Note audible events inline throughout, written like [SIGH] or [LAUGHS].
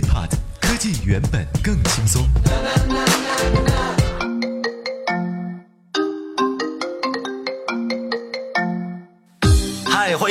科技原本更轻松。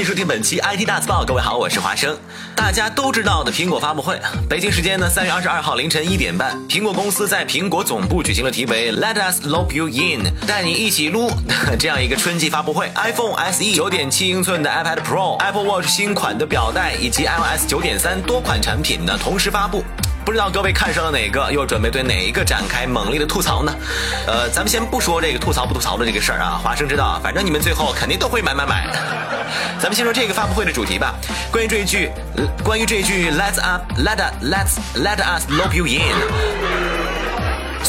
收听本期 IT 大字报，各位好，我是华生。大家都知道的苹果发布会，北京时间呢三月二十二号凌晨一点半，苹果公司在苹果总部举行了题为 “Let us loop you in”，带你一起撸 [LAUGHS] 这样一个春季发布会。iPhone SE 九点七英寸的 iPad Pro、Apple Watch 新款的表带以及 iOS 九点三多款产品呢同时发布。不知道各位看上了哪个，又准备对哪一个展开猛烈的吐槽呢？呃，咱们先不说这个吐槽不吐槽的这个事儿啊，华生知道，反正你们最后肯定都会买买买。咱们先说这个发布会的主题吧，关于这一句，关于这一句，Let's up, let let's let us lock you in。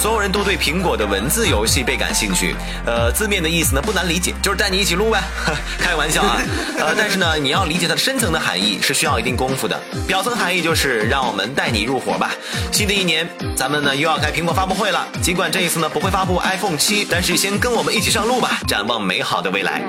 所有人都对苹果的文字游戏倍感兴趣，呃，字面的意思呢不难理解，就是带你一起撸呗，[LAUGHS] 开玩笑啊，呃，但是呢，你要理解它的深层的含义是需要一定功夫的。表层含义就是让我们带你入伙吧。新的一年，咱们呢又要开苹果发布会了，尽管这一次呢不会发布 iPhone 七，但是先跟我们一起上路吧，展望美好的未来。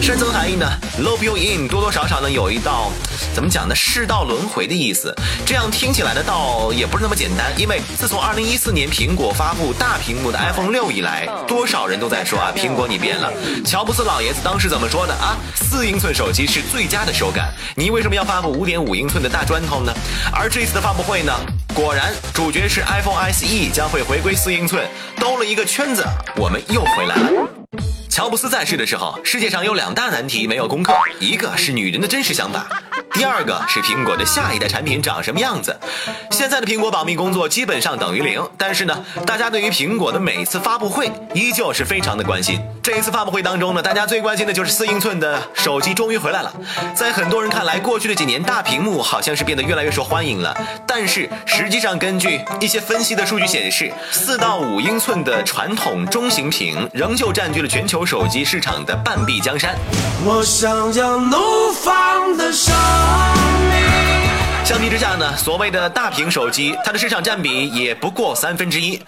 深层含义呢，loop you in，多多少少呢有一道怎么讲呢，世道轮回的意思。这样听起来呢，倒也不是那么简单，因为自从2014年苹果发发布大屏幕的 iPhone 六以来，多少人都在说啊，苹果你变了。乔布斯老爷子当时怎么说的啊？四英寸手机是最佳的手感，你为什么要发布五点五英寸的大砖头呢？而这次的发布会呢，果然主角是 iPhone SE 将会回归四英寸，兜了一个圈子，我们又回来了。乔布斯在世的时候，世界上有两大难题没有攻克，一个是女人的真实想法。第二个是苹果的下一代产品长什么样子？现在的苹果保密工作基本上等于零，但是呢，大家对于苹果的每次发布会依旧是非常的关心。这一次发布会当中呢，大家最关心的就是四英寸的手机终于回来了。在很多人看来，过去的几年大屏幕好像是变得越来越受欢迎了，但是实际上根据一些分析的数据显示，四到五英寸的传统中型屏仍旧占据了全球手机市场的半壁江山。我想要怒放的生命。相比之下呢，所谓的大屏手机，它的市场占比也不过三分之一。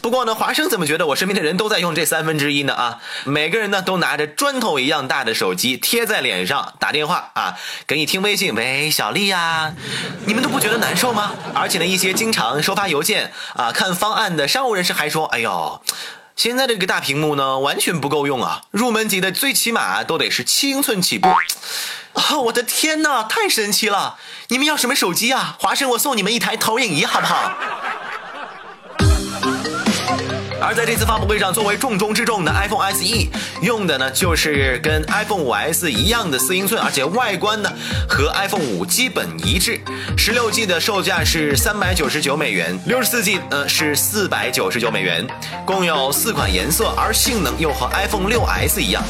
不过呢，华生怎么觉得我身边的人都在用这三分之一呢？啊，每个人呢都拿着砖头一样大的手机贴在脸上打电话啊，给你听微信，喂，小丽呀，你们都不觉得难受吗？而且呢，一些经常收发邮件啊、看方案的商务人士还说，哎呦。现在这个大屏幕呢，完全不够用啊！入门级的最起码都得是七英寸起步。啊，我的天哪，太神奇了！你们要什么手机啊？华生，我送你们一台投影仪好不好？而在这次发布会上，作为重中之重的 iPhone SE，用的呢就是跟 iPhone 5S 一样的四英寸，而且外观呢和 iPhone 5基本一致。十六 G 的售价是三百九十九美元，六十四 G 呃是四百九十九美元，共有四款颜色，而性能又和 iPhone 6S 一样。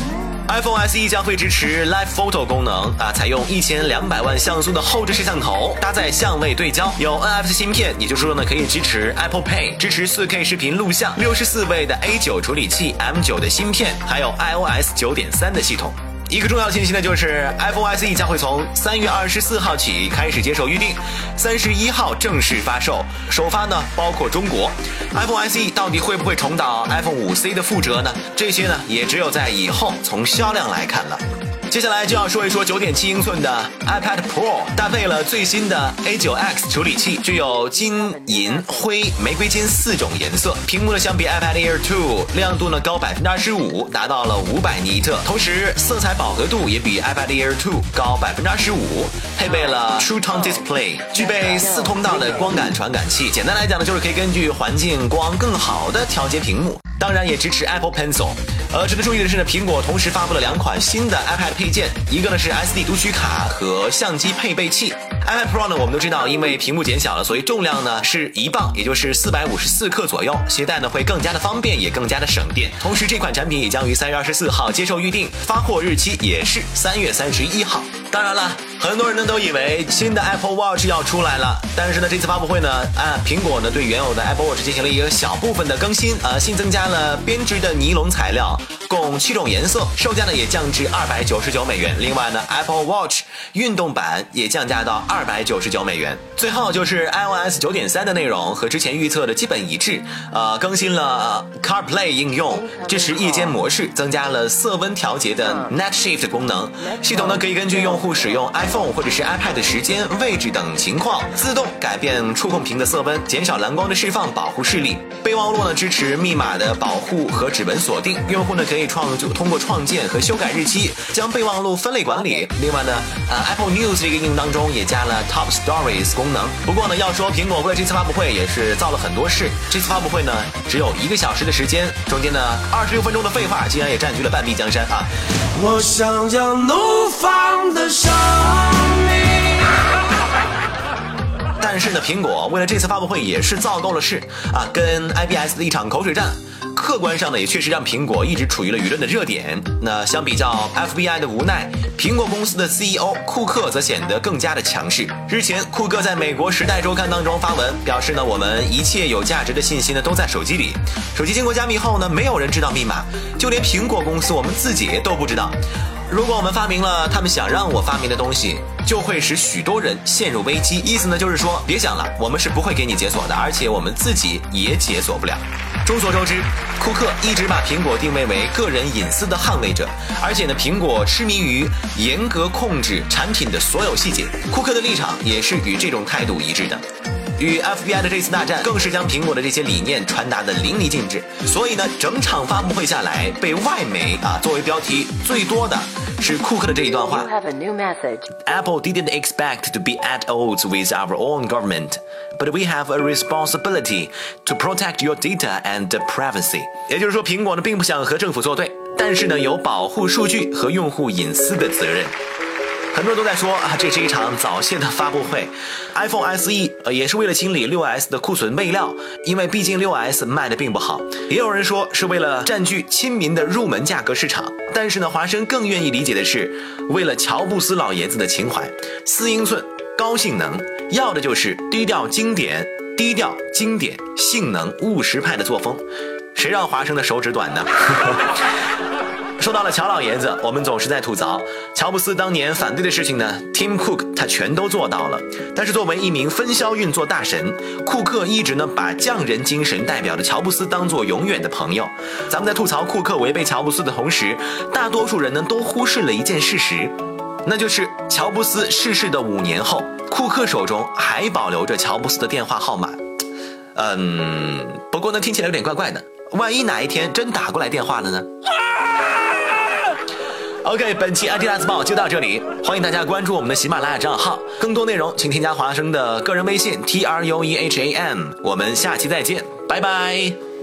iPhone SE 将会支持 Live Photo 功能啊，采用一千两百万像素的后置摄像头，搭载相位对焦，有 NFC 芯片，也就是说呢，可以支持 Apple Pay，支持 4K 视频录像，六十四位的 A9 处理器，M9 的芯片，还有 iOS 九点三的系统。一个重要信息呢，就是 iPhone SE 将会从三月二十四号起开始接受预定，三十一号正式发售，首发呢包括中国。iPhone SE 到底会不会重蹈 iPhone 五 C 的覆辙呢？这些呢也只有在以后从销量来看了。接下来就要说一说九点七英寸的 iPad Pro，搭配了最新的 A9X 处理器，具有金、银、灰、玫瑰金四种颜色。屏幕呢相比 iPad Air 2，亮度呢高百分之二十五，达到了五百尼特。同时色彩饱和度也比 iPad Air 2高百分之二十五。配备了 True Tone Display，具备四通道的光感传感器。简单来讲呢，就是可以根据环境光更好的调节屏幕。当然也支持 Apple Pencil。呃，值得注意的是呢，苹果同时发布了两款新的 iPad 配件，一个呢是 SD 读取卡和相机配备器。iPad Pro 呢，我们都知道，因为屏幕减小了，所以重量呢是一磅，也就是四百五十四克左右，携带呢会更加的方便，也更加的省电。同时，这款产品也将于三月二十四号接受预定，发货日期也是三月三十一号。当然了，很多人呢都以为新的 Apple Watch 要出来了，但是呢，这次发布会呢，啊，苹果呢对原有的 Apple Watch 进行了一个小部分的更新，呃，新增加了编织的尼龙材料。共七种颜色，售价呢也降至二百九十九美元。另外呢，Apple Watch 运动版也降价到二百九十九美元。最后就是 iOS 九点三的内容和之前预测的基本一致，呃，更新了 CarPlay 应用，支持夜间模式，增加了色温调节的 Night Shift 功能。系统呢可以根据用户使用 iPhone 或者是 iPad 的时间、位置等情况，自动改变触控屏的色温，减少蓝光的释放，保护视力。备忘录呢支持密码的保护和指纹锁定，用户呢可以创就通过创建和修改日期，将备忘录分类管理。另外呢，呃，Apple News 这个应用当中也加了 Top Stories 功能。不过呢，要说苹果为了这次发布会也是造了很多事。这次发布会呢只有一个小时的时间，中间呢二十六分钟的废话竟然也占据了半壁江山啊！我想要怒放的生命。[LAUGHS] 但是呢，苹果为了这次发布会也是造够了势啊，跟 IBS 的一场口水战。客观上呢，也确实让苹果一直处于了舆论的热点。那相比较 FBI 的无奈，苹果公司的 CEO 库克则显得更加的强势。日前，库克在美国《时代周刊》当中发文表示呢，我们一切有价值的信息呢都在手机里，手机经过加密后呢，没有人知道密码，就连苹果公司我们自己都不知道。如果我们发明了他们想让我发明的东西，就会使许多人陷入危机。意思呢，就是说别想了，我们是不会给你解锁的，而且我们自己也解锁不了。众所周知，库克一直把苹果定位为个人隐私的捍卫者，而且呢，苹果痴迷于严格控制产品的所有细节。库克的立场也是与这种态度一致的。与 FBI 的这次大战，更是将苹果的这些理念传达的淋漓尽致。所以呢，整场发布会下来，被外媒啊作为标题最多的是库克的这一段话：Apple didn't expect to be at odds with our own government, but we have a responsibility to protect your data and privacy。也就是说，苹果呢并不想和政府作对，但是呢有保护数据和用户隐私的责任。很多人都在说啊，这是一场早泄的发布会。iPhone SE 呃也是为了清理 6S 的库存备料，因为毕竟 6S 卖的并不好。也有人说是为了占据亲民的入门价格市场。但是呢，华生更愿意理解的是，为了乔布斯老爷子的情怀。四英寸高性能，要的就是低调经典、低调经典、性能务实派的作风。谁让华生的手指短呢？说到了乔老爷子，我们总是在吐槽乔布斯当年反对的事情呢，Tim Cook 他全都做到了。但是作为一名分销运作大神，库克一直呢把匠人精神代表的乔布斯当做永远的朋友。咱们在吐槽库克违背乔布斯的同时，大多数人呢都忽视了一件事实，那就是乔布斯逝世的五年后，库克手中还保留着乔布斯的电话号码。嗯，不过呢听起来有点怪怪的，万一哪一天真打过来电话了呢？OK，本期 ID 大字报就到这里，欢迎大家关注我们的喜马拉雅账号，更多内容请添加华生的个人微信 T R U E H A M，我们下期再见，拜拜。